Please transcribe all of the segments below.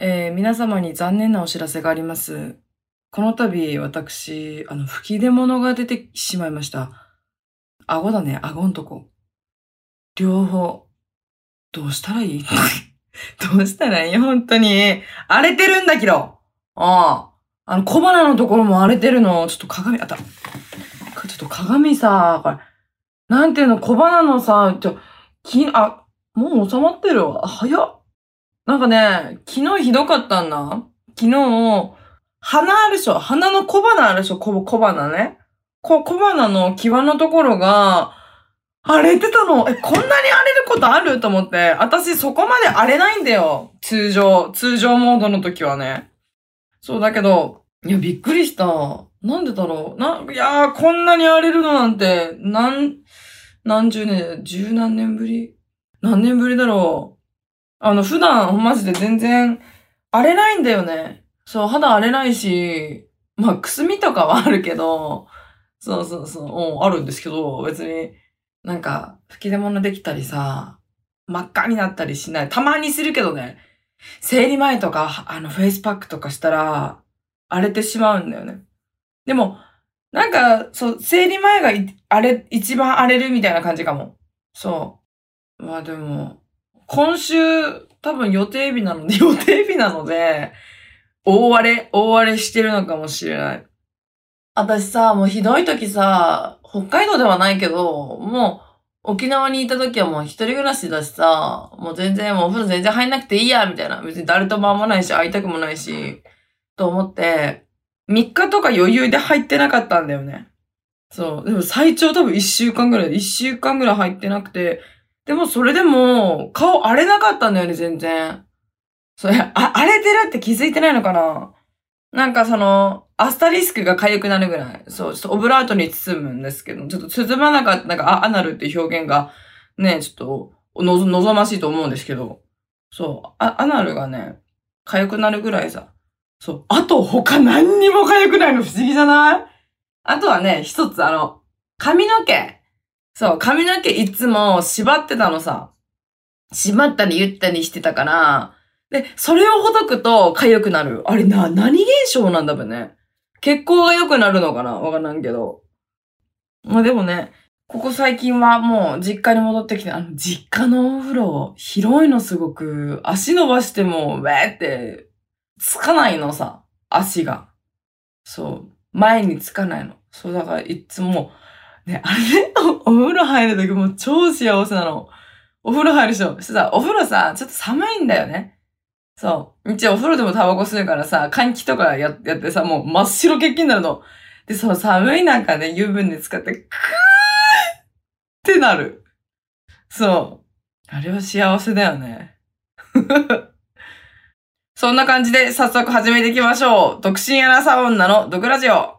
えー皆様に残念なお知らせがあります。この度、私、あの、吹き出物が出てしまいました。顎だね、顎んとこ。両方。どうしたらいい？どうしたらいい？本当に。荒れてるんだけど。ああ。あの、小鼻のところも荒れてるの。ちょっと鏡、あった。ちょっと鏡さ、これ。なんていうの、小鼻のさ、ちょ、き、あ、もう収まってるわ。早っ。なんかね、昨日ひどかったんだ。昨日、鼻あるでしょ鼻の小鼻あるでしょ小小鼻ね。こ小鼻の際のところが、荒れてたの。え、こんなに荒れることある？と思って。私そこまで荒れないんだよ。通常、通常モードの時はね。そうだけど、いや、びっくりした。なんでだろう。な、いやー、こんなに荒れるのなんて、なん、何十年、十何年ぶり？何年ぶりだろう。あの、普段、マジで全然、荒れないんだよね。そう、肌荒れないし、まあ、くすみとかはあるけど、そうそうそう、うん、あるんですけど、別に、なんか、吹き出物できたりさ、真っ赤になったりしない。たまにするけどね、生理前とか、あの、フェイスパックとかしたら、荒れてしまうんだよね。でも、なんか、そう、生理前がい荒れ、一番荒れるみたいな感じかも。そう。まあでも、今週、多分予定日なので、予定日なので、大荒れ、大荒れしてるのかもしれない。私さ、もうひどい時さ、北海道ではないけど、もう沖縄にいた時はもう一人暮らしだしさ、もう全然もうお風呂全然入んなくていいや、みたいな。別に誰とも会わないし、会いたくもないし、と思って、3日とか余裕で入ってなかったんだよね。そう。でも最長多分1週間ぐらい、1週間ぐらい入ってなくて、でもそれでも、顔荒れなかったんだよね、全然。それ、あ、荒れてるって気づいてないのかな？なんかその、アスタリスクが痒くなるぐらい。そう、ちょっとオブラートに包むんですけど、ちょっと包まなかった、なんか、アナルって表現が、ね、ちょっと、の、望ましいと思うんですけど、そう、あ、アナルがね、痒くなるぐらいさ。そう、あと他何にも痒くないの不思議じゃない？あとはね、一つあの、髪の毛。そう、髪の毛いつも縛ってたのさ。縛ったり言ったりしてたから、で、それをほどくと痒くなる。あれな、何現象なんだべね。血行が良くなるのかな？わからんけど。まあでもね、ここ最近はもう実家に戻ってきて、あの、実家のお風呂、広いのすごく、足伸ばしても、ウェーって、つかないのさ、足が。そう。前につかないの。そう、だからいつも、ね、あれね、お風呂入るときも超幸せなの。お風呂入るでしょ。そしてさ、お風呂さ、ちょっと寒いんだよね。そう。一応お風呂でもタバコ吸うからさ、換気とかややってさ、もう真っ白血気になるの。で、その寒い中で油分で使って、クーってなる。そう。あれは幸せだよね。そんな感じで早速始めていきましょう。独身アナサ女の毒ラジオ。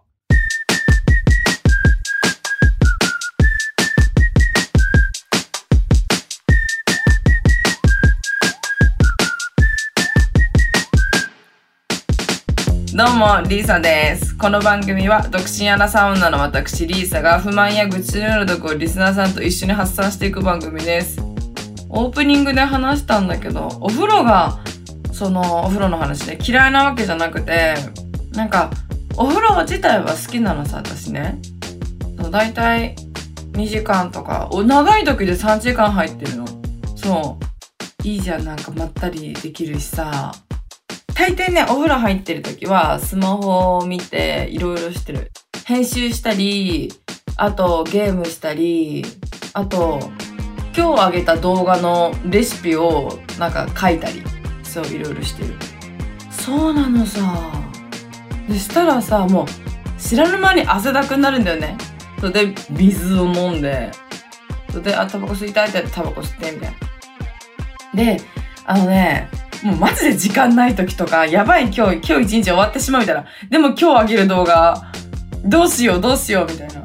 どうも、リーサです。この番組は、独身アナサウンナの私、リーサが不満や愚痴のようなとこをリスナーさんと一緒に発散していく番組です。オープニングで話したんだけど、お風呂が、その、お風呂の話で嫌いなわけじゃなくて、なんか、お風呂自体は好きなのさ、私ね。だいたい2時間とか、お長い時で3時間入ってるの。そう。いいじゃん、なんかまったりできるしさ。大抵ね、お風呂入ってる時は、スマホを見て、いろいろしてる。編集したり、あとゲームしたり、あと、今日あげた動画のレシピをなんか書いたり、そう、いろいろしてる。そうなのさ。でしたらさ、もう、知らぬ間に汗だくになるんだよね。それで、水を飲んで、それで、あ、タバコ吸いたいってタバコ吸って、みたいな。で、あのね、もうマジで時間ない時とか、やばい今日、今日一日終わってしまうみたいな。でも今日あげる動画、どうしようどうしようみたいな。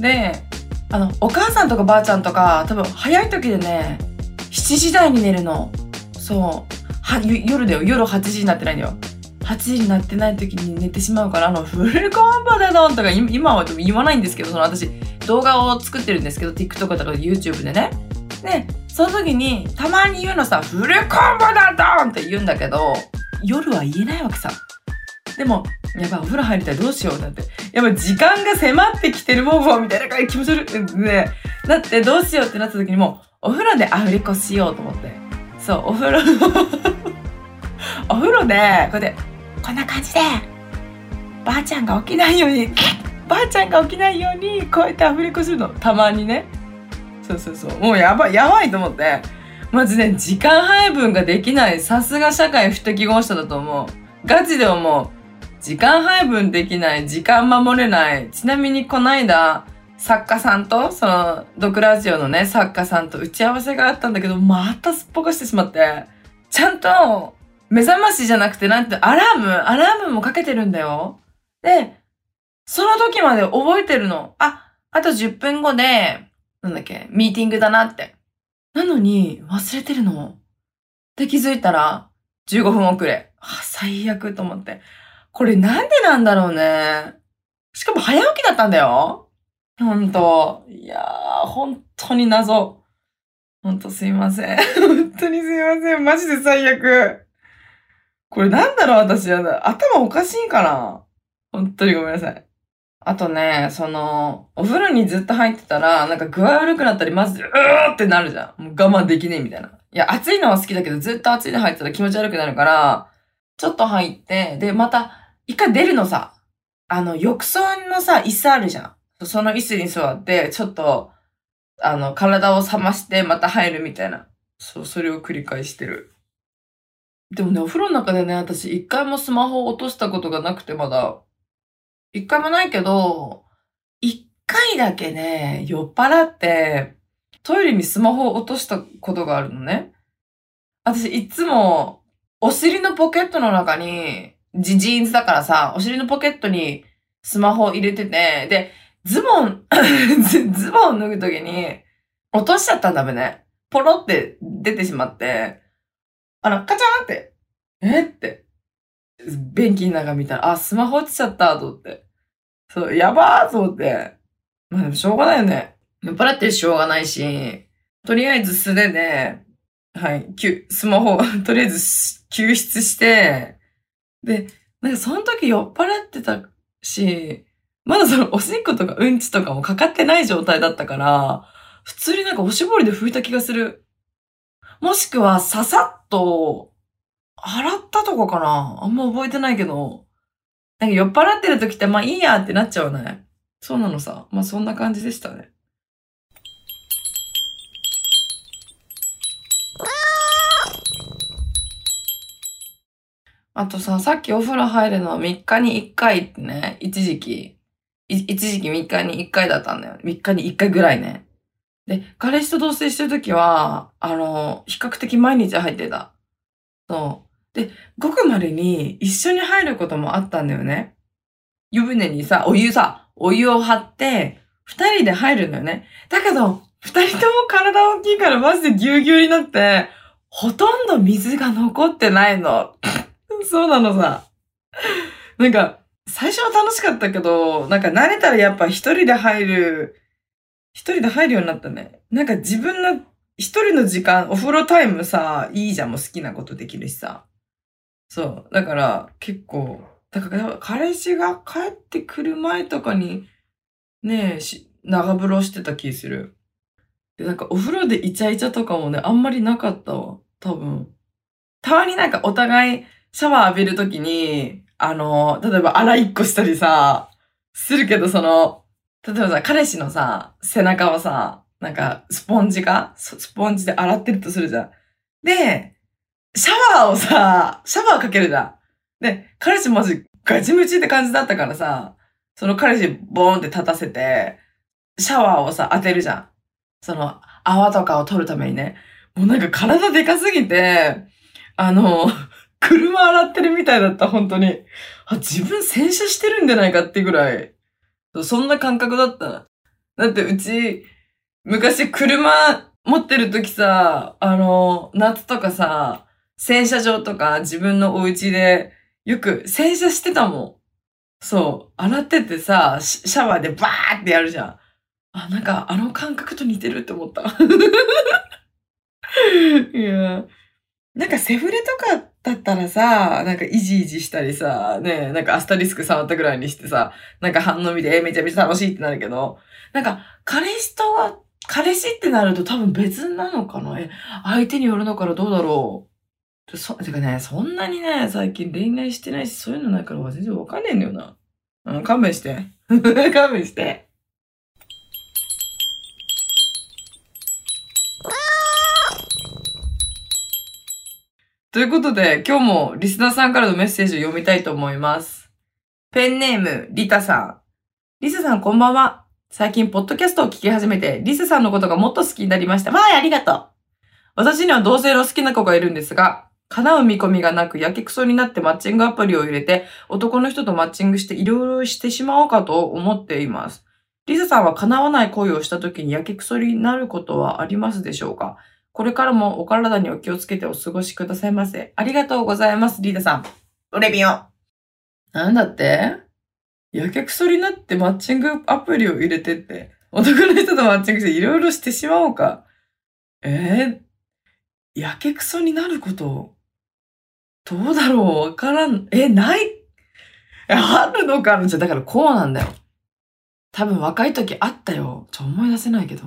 で、あの、お母さんとかばあちゃんとか、多分早い時でね、7時台に寝るの。そう。は、夜だよ。夜8時になってないんだよ。8時になってない時に寝てしまうから、あの、フルコンボでどんとか、今今は言わないんですけど、その私、動画を作ってるんですけど、TikTok とか YouTube でね。で、その時に、たまに言うのさ、フルコンボだドンって言うんだけど、夜は言えないわけさ。でも、やばい、お風呂入りたい、どうしよう、だって。やっぱ時間が迫ってきてる、もう、みたいな感じ気持ち悪い。ね。だって、どうしようってなった時にもお風呂でアフレコしようと思って。そう、お風呂 お風呂で、こうやって、こんな感じで、ばあちゃんが起きないように、ばあちゃんが起きないように、こうやってアフレコするの。たまにね。そうそうそう。もうやばい、やばいと思って。まずね、時間配分ができない。さすが社会不適合者だと思う。ガチで思う。時間配分できない。時間守れない。ちなみにこないだ、作家さんと、その、ドクラジオのね、作家さんと打ち合わせがあったんだけど、またすっぽかしてしまって、ちゃんと、目覚ましじゃなくて、なんて、アラーム、アラームもかけてるんだよ。で、その時まで覚えてるの。あ、あと10分後で、なんだっけ、ミーティングだなって。なのに、忘れてるの？で、気づいたら、15分遅れ。あ、最悪と思って。これなんでなんだろうね？しかも早起きだったんだよ。ほんと。いやー、本当に謎。ほんとすいません。本当にすいません。マジで最悪。これなんだろう私。頭おかしいかな？本当にごめんなさい。あとね、その、お風呂にずっと入ってたら、なんか具合悪くなったり、まず、うーってなるじゃん。もう我慢できねえみたいな。いや、暑いのは好きだけど、ずっと暑いの入ってたら気持ち悪くなるから、ちょっと入って、で、また、一回出るのさ。あの、浴槽のさ、椅子あるじゃん。その椅子に座って、ちょっと、あの、体を冷ましてまた入るみたいな。そう、それを繰り返してる。でもね、お風呂の中でね、私一回もスマホを落としたことがなくてまだ。一回もないけど、一回だけね、酔っ払って、トイレにスマホを落としたことがあるのね。私いつも、お尻のポケットの中に、ジジーンズだからさ、お尻のポケットにスマホを入れてて、で、ズボン ズボン脱ぐときに、落としちゃったんだべね。ポロって出てしまって、あの、カチャーンって、えって、便器の中見たら、あ、スマホ落ちちゃったと思って。そう、やばーと思って。まあでもしょうがないよね。酔っ払ってしょうがないし、とりあえず素手で、はい、スマホ、とりあえず救出して、で、なんかその時酔っ払ってたし、まだそのおしっことかうんちとかもかかってない状態だったから、普通になんかおしぼりで拭いた気がする。もしくはささっと洗ったとこかな？あんま覚えてないけど。なんか酔っ払ってる時ってまあいいやってなっちゃうね。そうなのさ。まあそんな感じでしたね。あとさ、さっきお風呂入るのは3日に1回ってね、一時期一時期3日に1回だったんだよ。3日に1回ぐらいね。で、彼氏と同棲してるときは、あの、比較的毎日入ってた。そう。で、ごくまでに一緒に入ることもあったんだよね。湯船にさ、お湯さ、お湯を張って、二人で入るんだよね。だけど、二人とも体大きいからマジでぎゅうぎゅうになって、ほとんど水が残ってないの。そうなのさ。なんか、最初は楽しかったけど、なんか慣れたらやっぱ一人で入る、一人で入るようになったね。なんか自分の一人の時間、お風呂タイムさ、いいじゃん、もう好きなことできるしさ。そう。だから結構、だから彼氏が帰ってくる前とかに、ねえ、し長風呂してた気する。で、なんかお風呂でイチャイチャとかもね、あんまりなかったわ。多分。たまになんかお互いシャワー浴びるときに、あの、例えば洗いっこしたりさ、するけど、その、例えばさ、彼氏のさ、背中をさ、なんか、スポンジかスポンジで洗ってるとするじゃん。で、シャワーをさ、シャワーかけるじゃん。で、彼氏マジガチムチって感じだったからさ、その彼氏ボーンって立たせて、シャワーをさ、当てるじゃん。その、泡とかを取るためにね。もうなんか体でかすぎて、あの、車洗ってるみたいだった、本当に。あ、自分洗車してるんじゃないかってぐらい。そんな感覚だった。だってうち、昔車持ってる時さ、あの、夏とかさ、洗車場とか自分のお家でよく洗車してたもん。そう。洗っててさ、シャワーでバーってやるじゃん。あ、なんかあの感覚と似てるって思った。いや。なんかセフレとかだったらさ、なんかイジイジしたりさ、ねなんかアスタリスク触ったぐらいにしてさ、なんか反応見て、え、めちゃめちゃ楽しいってなるけど、なんか、彼氏とは、彼氏ってなると多分別なのかなえ、相手によるのからどうだろうそ、てかね、そんなにね、最近恋愛してないし、そういうのないから全然わかんねえんだよな。うん、勘弁して。勘弁して。ということで、今日もリスナーさんからのメッセージを読みたいと思います。ペンネーム、リタさん。リスさんこんばんは。最近、ポッドキャストを聞き始めて、リスさんのことがもっと好きになりました。わーい、ありがとう。私には同性の好きな子がいるんですが、叶う見込みがなく、やけくそになってマッチングアプリを入れて、男の人とマッチングしていろいろしてしまおうかと思っています。リスさんは叶わない恋をした時にやけくそになることはありますでしょうか？これからもお体にお気をつけてお過ごしくださいませ。ありがとうございます、リーダさん。おレビオ。なんだって？やけくそになってマッチングアプリを入れてって、男の人とマッチングしていろいろしてしまおうか？えー、やけくそになることどうだろう？わからん。え、ない？あるのかな？じゃ、だからこうなんだよ。多分若い時あったよ。ちょ、思い出せないけど。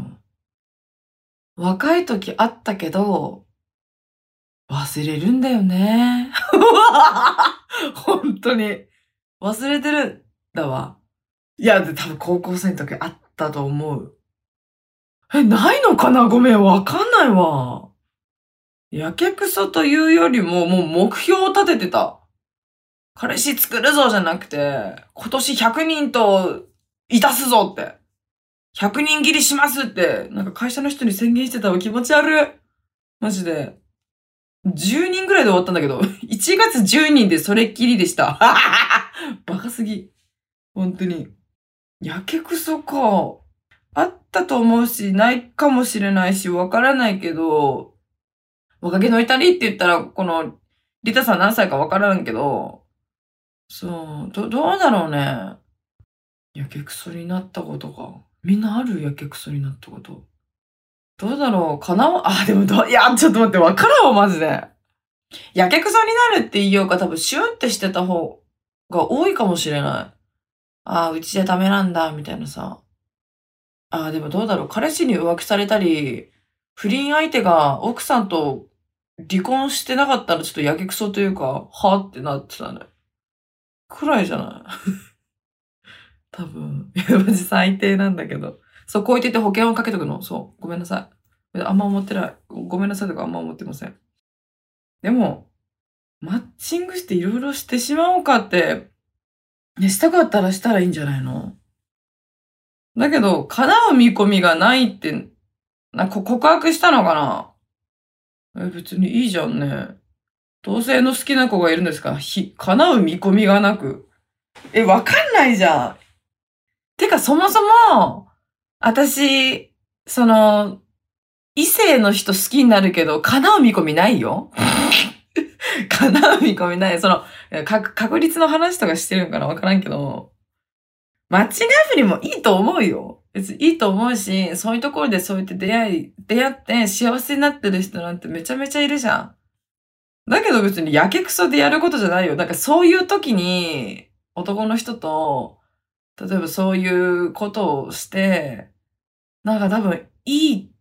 若い時あったけど、忘れるんだよね。本当に。忘れてるんだわ。いや、で、多分高校生の時あったと思う。え、ないのかな？ごめん、わかんないわ。やけくそというよりも、もう目標を立ててた。彼氏作るぞじゃなくて、今年100人といたすぞって。100人切りしますって、なんか会社の人に宣言してたわ気持ち悪い。マジで。10人ぐらいで終わったんだけど、1月10人でそれっきりでした。バカすぎ。本当に。やけくそか。あったと思うし、ないかもしれないし、わからないけど、若気の至りって言ったら、この、リタさん何歳かわからんけど、そう、ど、どうだろうね。やけくそになったことか。みんなある？やけくそになったこと。どうだろう？かな？あ、でもど、いや、ちょっと待って、わからんわ、マジで。やけくそになるって言いようか、多分シュンってしてた方が多いかもしれない。ああ、うちじゃダメなんだ、みたいなさ。ああ、でもどうだろう？彼氏に浮気されたり、不倫相手が奥さんと離婚してなかったらちょっとやけくそというか、はってなってたね。くらいじゃない？多分。いや、マジ最低なんだけど。そう、こう言ってて保険をかけとくの。そう。ごめんなさい。あんま思ってない。ごめんなさいとかあんま思ってません。でも、マッチングしていろいろしてしまおうかって、ね、したかったらしたらいいんじゃないの？だけど、叶う見込みがないって、な告白したのかな？え、別にいいじゃんね。同性の好きな子がいるんですか？ひ、叶う見込みがなく。え、わかんないじゃん。てか、そもそも、私、その、異性の人好きになるけど、叶う見込みないよ。叶う見込みない。その、確率の話とかしてるんかな？わからんけど、マッチングアプリもいいと思うよ。別にいいと思うし、そういうところでそうやって出会い、出会って幸せになってる人なんてめちゃめちゃいるじゃん。だけど別にやけくそでやることじゃないよ。なんかそういう時に男の人と例えばそういうことをして、なんか多分いい、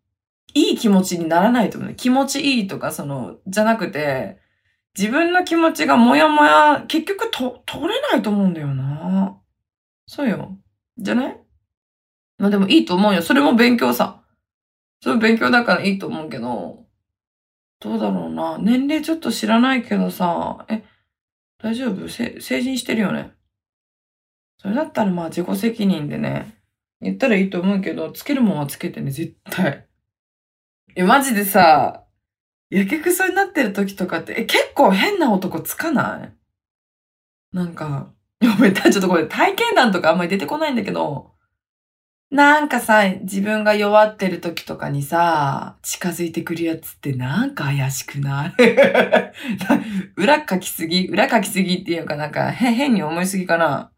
いい気持ちにならないと思う。気持ちいいとか、その、じゃなくて、自分の気持ちがもやもや、結局と、取れないと思うんだよな。そうよ。じゃない？まあでもいいと思うよ。それも勉強さ。それ勉強だからいいと思うけど、どうだろうな。年齢ちょっと知らないけどさ、え、大丈夫？成人してるよね？それだったらまあ自己責任でね、言ったらいいと思うけど、つけるもんはつけてね、絶対。え、マジでさ、やけくそになってる時とかって、え、結構変な男つかない？なんか、ごめん、ちょっとこれ体験談とかあんまり出てこないんだけど、なんかさ、自分が弱ってる時とかにさ、近づいてくるやつってなんか怪しくない？裏書きすぎ？裏書きすぎっていうかなんか変に思いすぎかな？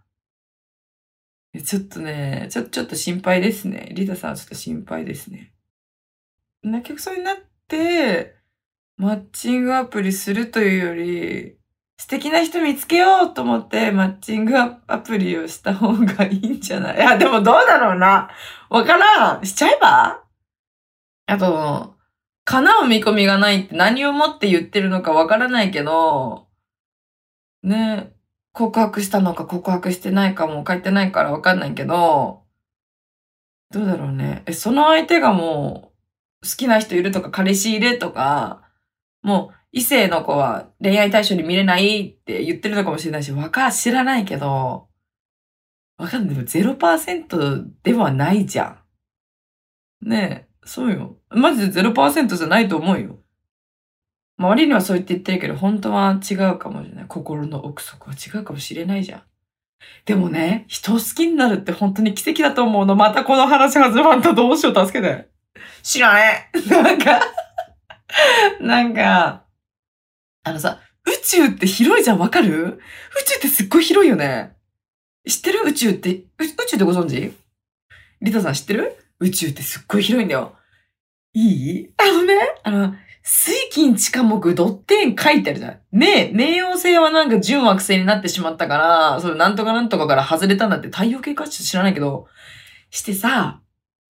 ちょっとね、ちょ、ちょっと心配ですね。リタさんはちょっと心配ですね。泣きくそになって、マッチングアプリするというより、素敵な人見つけようと思ってマッチングアプリをした方がいいんじゃない？いや、でもどうだろうな。わからん。しちゃえば？あと、叶う見込みがないって何をもって言ってるのかわからないけど、ね、告白したのか告白してないかも書いてないからわかんないけど、どうだろうね。え、その相手がもう好きな人いるとか彼氏いるとか、もう異性の子は恋愛対象に見れないって言ってるのかもしれないし、わか、知らないけど、わかんない。でも0%ではないじゃん。ねえ、そうよ。マジで0%じゃないと思うよ。周りにはそう言って言ってるけど、本当は違うかもしれない。心の奥底は違うかもしれないじゃん。でもね、人を好きになるって本当に奇跡だと思うの。またこの話始まった。どうしよう、助けて。知らねえ。なんかなんか、あのさ、宇宙って広いじゃん、わかる？宇宙ってすっごい広いよね。知ってる？宇宙って、宇宙ってご存知？リタさん知ってる？宇宙ってすっごい広いんだよ。いい？あのね、あの、水金地下木ドッテン書いてあるじゃん。ねえ、冥王星はなんか純惑星になってしまったから、それなんとかなんとかから外れたんだって太陽系か知らないけど、してさ、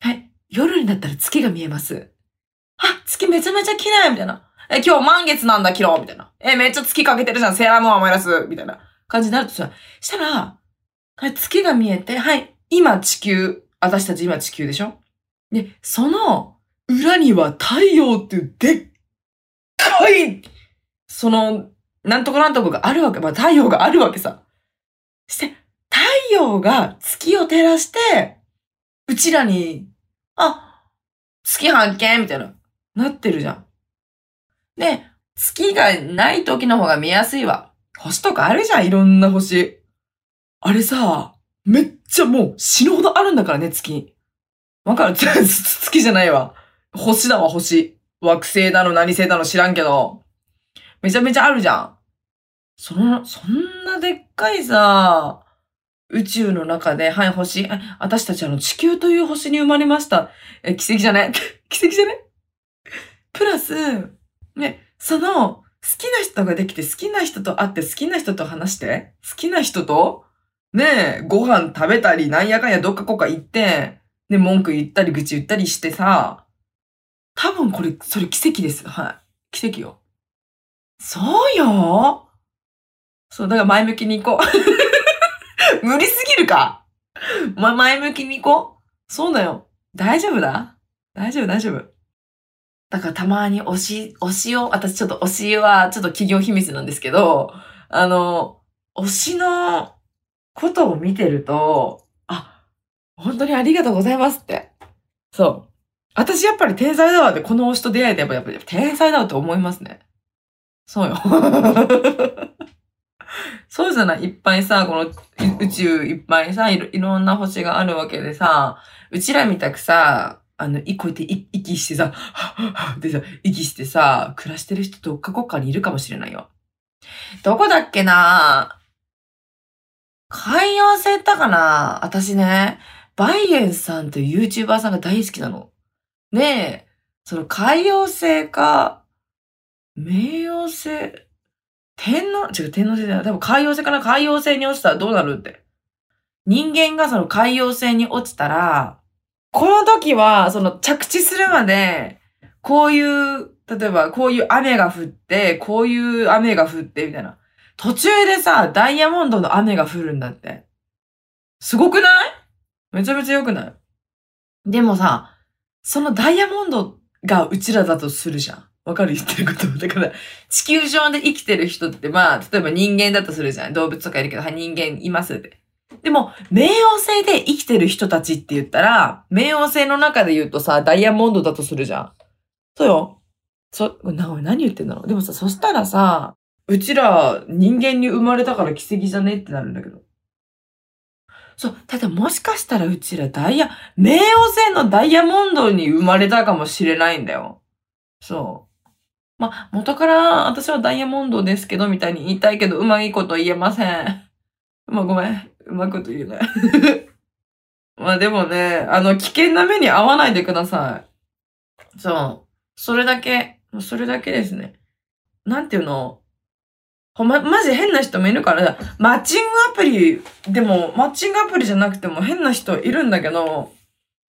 はい、夜になったら月が見えます。あ、月めちゃめちゃ綺麗みたいな。え、今日満月なんだ、昨日みたいな。え、めっちゃ月かけてるじゃん、セーラームーン思い出すみたいな感じになるとさ、したら、はい、月が見えて、はい、今地球、私たち今地球でしょ？で、その裏には太陽っていうでっかい、その、なんとかなんとかがあるわけ。まあ太陽があるわけさ。して、太陽が月を照らして、うちらに、あ、月発見みたいな、なってるじゃん。で、月がない時の方が見やすいわ。星とかあるじゃん、いろんな星。あれさ、めっちゃもう死ぬほどあるんだからね、月。わかる？月じゃないわ。星だわ、星。惑星だの何星だの知らんけど。めちゃめちゃあるじゃん。その、そんなでっかいさ、宇宙の中で、はい、星、あ私たちあの地球という星に生まれました。え、奇跡じゃね 奇跡じゃねプラス、ね、その、好きな人ができて、好きな人と会って、好きな人と話して、好きな人と、ねえご飯食べたり、なんやかんやどっかこっか行って、ね、文句言ったり、愚痴言ったりしてさ、多分これ、それ奇跡です。はい。奇跡よ。そうよそう、だから前向きに行こう。無理すぎるかま、前向きに行こう。そうだよ。大丈夫だ大丈夫、大丈夫。だからたまに推し、推しを、私ちょっと推しはちょっと企業秘密なんですけど、あの、推しのことを見てると、あ、本当にありがとうございますって。そう。私やっぱり天才だわって、この推しと出会えてやっぱやっぱ天才だわって思いますね。そうよ。そうじゃない？いっぱいさ、この宇宙いっぱいさいろ、いろんな星があるわけでさ、うちらみたくさ、あの、こうやって息してさ、でさ、息してさ、暮らしてる人どっかこっかにいるかもしれないよ。どこだっけな？海洋星ったかな？私ね、バイエンさんという YouTuber さんが大好きなの。で、その海洋星か、冥王星、天皇、違う、天皇星じゃない。多分海洋星かな？海洋星に落ちたらどうなるって。人間がその海洋星に落ちたら、この時は、その着地するまで、こういう、例えばこういう雨が降って、こういう雨が降って、みたいな。途中でさ、ダイヤモンドの雨が降るんだって。すごくない？めちゃめちゃ良くない？でもさ、そのダイヤモンドがうちらだとするじゃん。わかる？言ってること。だから、地球上で生きてる人って、まあ、例えば人間だとするじゃん。動物とかいるけど、はい、人間いますって。でも、冥王星で生きてる人たちって言ったら、冥王星の中で言うとさ、ダイヤモンドだとするじゃん。そうよ。そ、な、何言ってんだろう。でもさ、そしたらさ、うちら人間に生まれたから奇跡じゃねってなるんだけど。そう、ただもしかしたらうちらダイヤ、冥王星のダイヤモンドに生まれたかもしれないんだよ。そう。ま元から私はダイヤモンドですけど、みたいに言いたいけど、うまいこと言えません。まあ、ごめん。うまいこと言えない。まあでもね、あの、危険な目に遭わないでください。そう。それだけ、それだけですね。なんていうの？ほんま、マジ変な人もいるから、マッチングアプリ、でも、マッチングアプリじゃなくても変な人いるんだけど、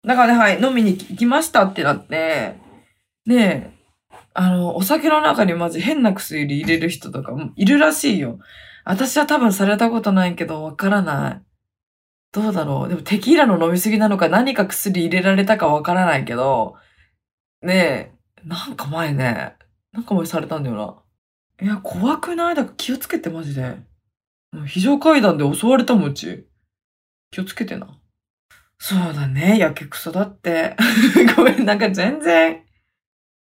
だからね、はい、飲みに行きましたってなって、ねえ、あの、お酒の中にマジ変な薬入れる人とかもいるらしいよ。私は多分されたことないけど、わからない。どうだろう。でもテキーラの飲みすぎなのか何か薬入れられたかわからないけど、ねえ、なんか前ね、なんか前されたんだよな。いや、怖くない？だから気をつけてマジで。非常階段で襲われたもんち。気をつけてな。そうだね、やけくそだって。ごめん、なんか全然、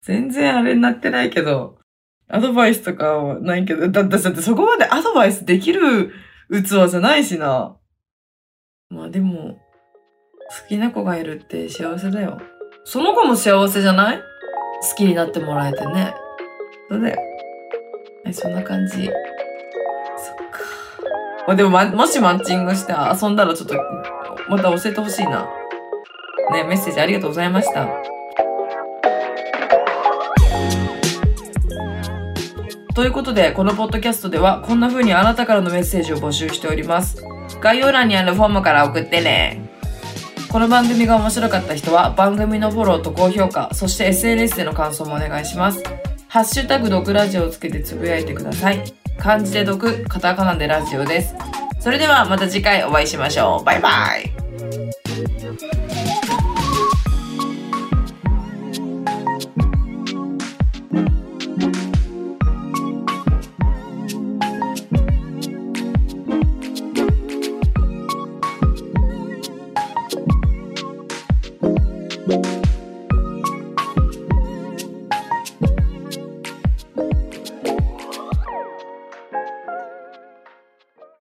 全然あれになってないけど、アドバイスとかはないけど、だってだってそこまでアドバイスできる器じゃないしな。まあでも、好きな子がいるって幸せだよ。その子も幸せじゃない？好きになってもらえてね。そうだよ。はい、そんな感じ。そっか。まあでも、ま、もしマッチングして遊んだらちょっと、また教えてほしいな。ね、メッセージありがとうございました。ということで、このポッドキャストでは、こんな風にあなたからのメッセージを募集しております。概要欄にあるフォームから送ってね。この番組が面白かった人は、番組のフォローと高評価、そして SNS での感想もお願いします。ハッシュタグ毒ラジオをつけてつぶやいてください。漢字で毒、カタカナでラジオです。それではまた次回お会いしましょう。バイバイ。